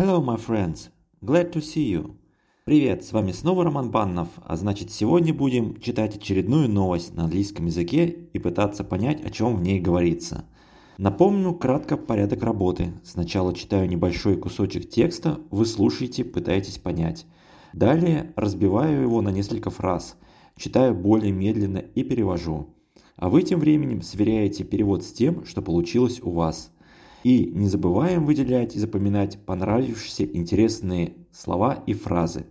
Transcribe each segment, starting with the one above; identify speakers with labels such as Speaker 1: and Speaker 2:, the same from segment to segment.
Speaker 1: Hello, my friends. Glad to see you. Привет, с вами снова Роман Баннов, а значит сегодня будем читать очередную новость на английском языке и пытаться понять, о чем в ней говорится. Напомню кратко порядок работы. Сначала читаю небольшой кусочек текста, вы слушаете, пытаетесь понять. Далее разбиваю его на несколько фраз, читаю более медленно и перевожу. А вы тем временем сверяете перевод с тем, что получилось у вас – и не забываем выделять и запоминать понравившиеся интересные слова и фразы.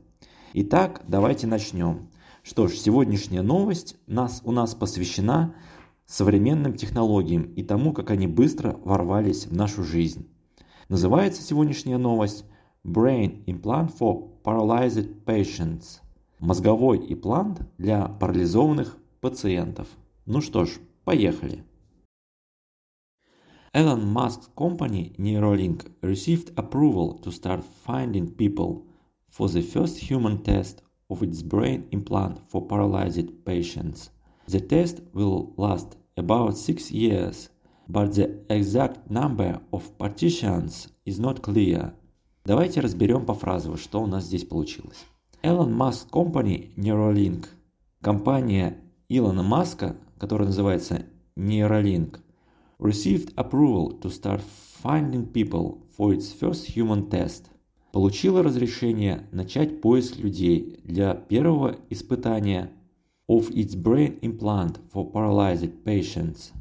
Speaker 1: Итак, давайте начнем. Что ж, сегодняшняя новость нас, у нас посвящена современным технологиям и тому, как они быстро ворвались в нашу жизнь. Называется сегодняшняя новость Brain Implant for Paralyzed Patients. Мозговой имплант для парализованных пациентов. Ну что ж, поехали. Elon Musk's company Neuralink received approval to start finding people for the first human test of its brain implant for paralyzed patients. The test will last about six years, but the exact number of partitions is not clear. Давайте разберем по фразово, что у нас здесь получилось. Elon Musk Company Neuralink, компания Илона Маска, которая называется Neuralink – received approval to start finding people for its first human test. Получила разрешение начать поиск людей для первого испытания of its brain implant for paralyzed patients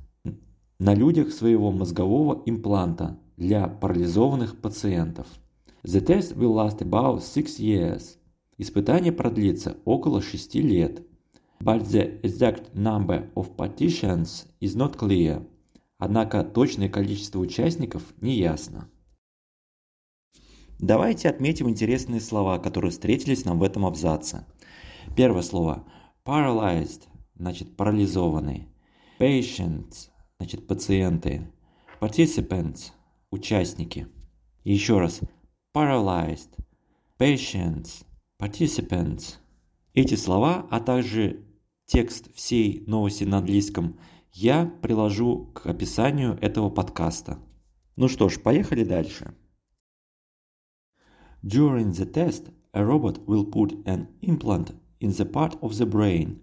Speaker 1: на людях своего мозгового импланта для парализованных пациентов. The test will last about six years. Испытание продлится около шести лет. But the exact number of partitions is not clear. Однако точное количество участников не ясно. Давайте отметим интересные слова, которые встретились нам в этом абзаце. Первое слово paralyzed, значит парализованный. Patients, значит пациенты. Participants, участники. Еще раз, paralyzed, patients, participants. Эти слова, а также текст всей новости на английском – я приложу к описанию этого подкаста. Ну что ж, поехали дальше. During the test, a robot will put an implant in the part of the brain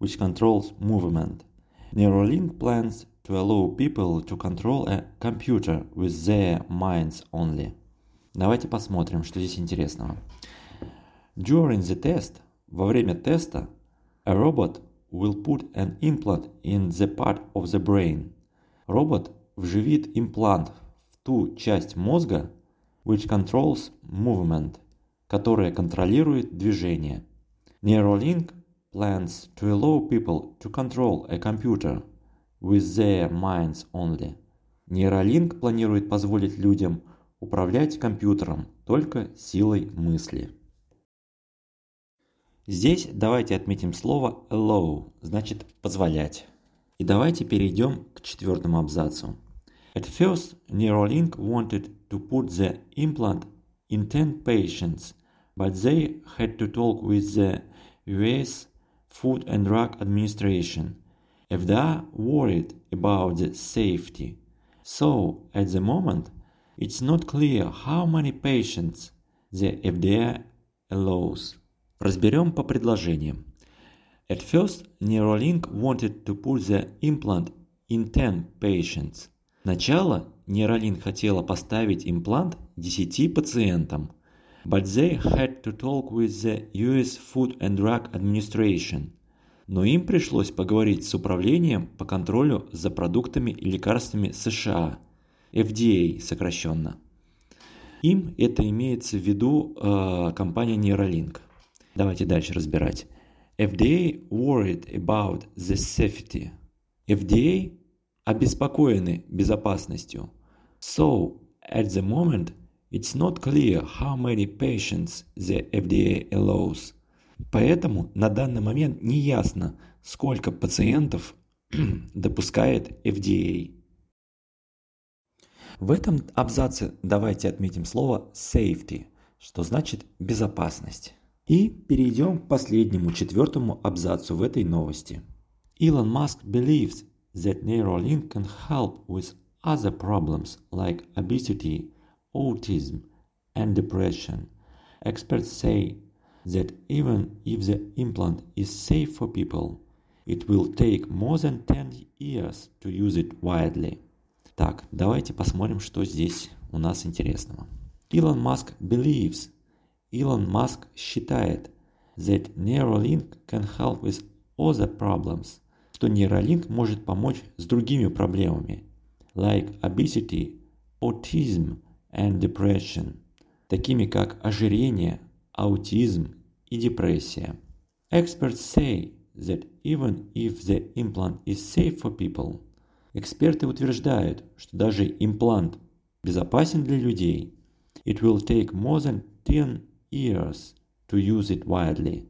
Speaker 1: which controls movement. Neuralink plans to allow people to control a computer with their minds only. Давайте посмотрим, что здесь интересного. During the test, во время теста, a robot will put an implant in the part of the brain. Робот вживит имплант в ту часть мозга, which controls movement, которая контролирует движение. Neuralink plans to allow people to control a computer with their minds only. Neuralink планирует позволить людям управлять компьютером только силой мысли. Здесь давайте отметим слово allow, значит позволять. И давайте перейдем к четвертому абзацу. At first, Neuralink wanted to put the implant in 10 patients, but they had to talk with the US Food and Drug Administration. FDA worried about the safety. So, at the moment, it's not clear how many patients the FDA allows. Разберем по предложениям. At first, Neuralink wanted to put the implant in 10 patients. Сначала Neuralink хотела поставить имплант 10 пациентам, but they had to talk with the US Food and Drug Administration. Но им пришлось поговорить с управлением по контролю за продуктами и лекарствами США, FDA сокращенно. Им это имеется в виду э, компания Neuralink. Давайте дальше разбирать. FDA worried about the safety. FDA обеспокоены безопасностью. So, at the moment, it's not clear how many patients the FDA allows. Поэтому на данный момент не ясно, сколько пациентов допускает FDA. В этом абзаце давайте отметим слово safety, что значит безопасность. И перейдем к последнему, четвертому абзацу в этой новости. Elon Musk believes that Neuralink can help with other problems like obesity, autism, and depression. Experts say that even if the implant is safe for people, it will take more than 10 years to use it widely. Так, давайте посмотрим, что здесь у нас интересного. Илон Маск believes, Илон Маск считает, that Neuralink can help with other problems, что Neuralink может помочь с другими проблемами, like obesity, autism and depression, такими как ожирение, аутизм и депрессия. Experts say that even if the implant is safe for people, эксперты утверждают, что даже имплант безопасен для людей, it will take more than 10 years to use it widely.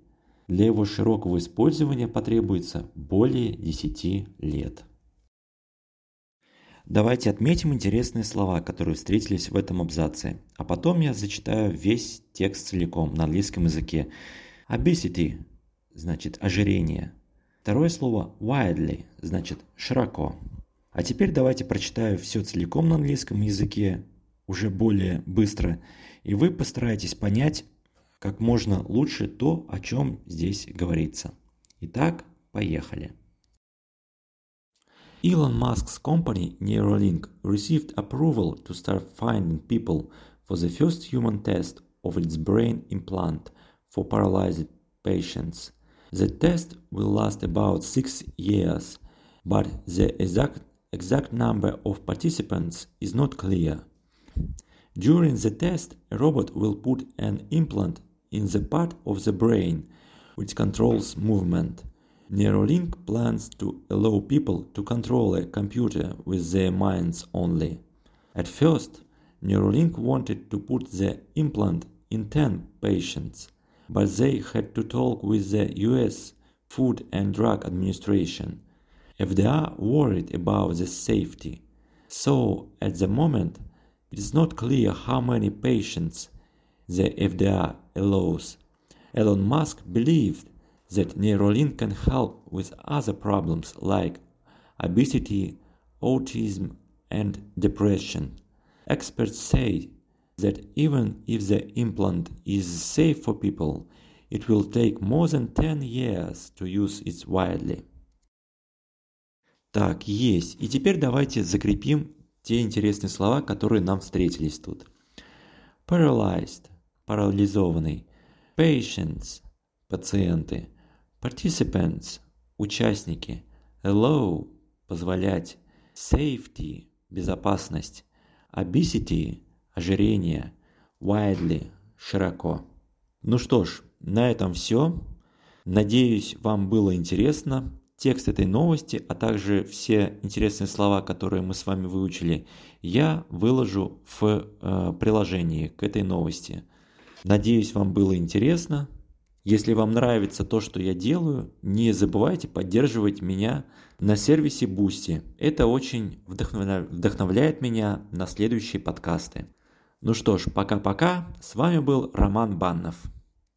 Speaker 1: Для его широкого использования потребуется более 10 лет. Давайте отметим интересные слова, которые встретились в этом абзаце, а потом я зачитаю весь текст целиком на английском языке. Obesity значит ожирение. Второе слово widely значит широко. А теперь давайте прочитаю все целиком на английском языке, уже более быстро, и вы постараетесь понять как можно лучше то, о чем здесь говорится. Итак, поехали. Elon Musk's company Neuralink received approval to start finding people for the first human test of its brain implant for paralyzed patients. The test will last about six years, but the exact, exact number of participants is not clear. During the test, a robot will put an implant in the part of the brain which controls movement. Neuralink plans to allow people to control a computer with their minds only. At first, Neuralink wanted to put the implant in 10 patients, but they had to talk with the US Food and Drug Administration. FDA worried about the safety. So, at the moment, it is not clear how many patients the FDA allows. Elon Musk believed that Neuralink can help with other problems like obesity, autism, and depression. Experts say that even if the implant is safe for people, it will take more than 10 years to use it widely. Так, есть. И теперь давайте закрепим те интересные слова, которые нам встретились тут. Paralyzed – парализованный. Patients – пациенты. Participants – участники. Allow – позволять. Safety – безопасность. Obesity – ожирение. Widely – широко. Ну что ж, на этом все. Надеюсь, вам было интересно. Текст этой новости, а также все интересные слова, которые мы с вами выучили, я выложу в э, приложении к этой новости. Надеюсь, вам было интересно. Если вам нравится то, что я делаю, не забывайте поддерживать меня на сервисе Boosty. Это очень вдохновляет меня на следующие подкасты. Ну что ж, пока-пока. С вами был Роман Баннов.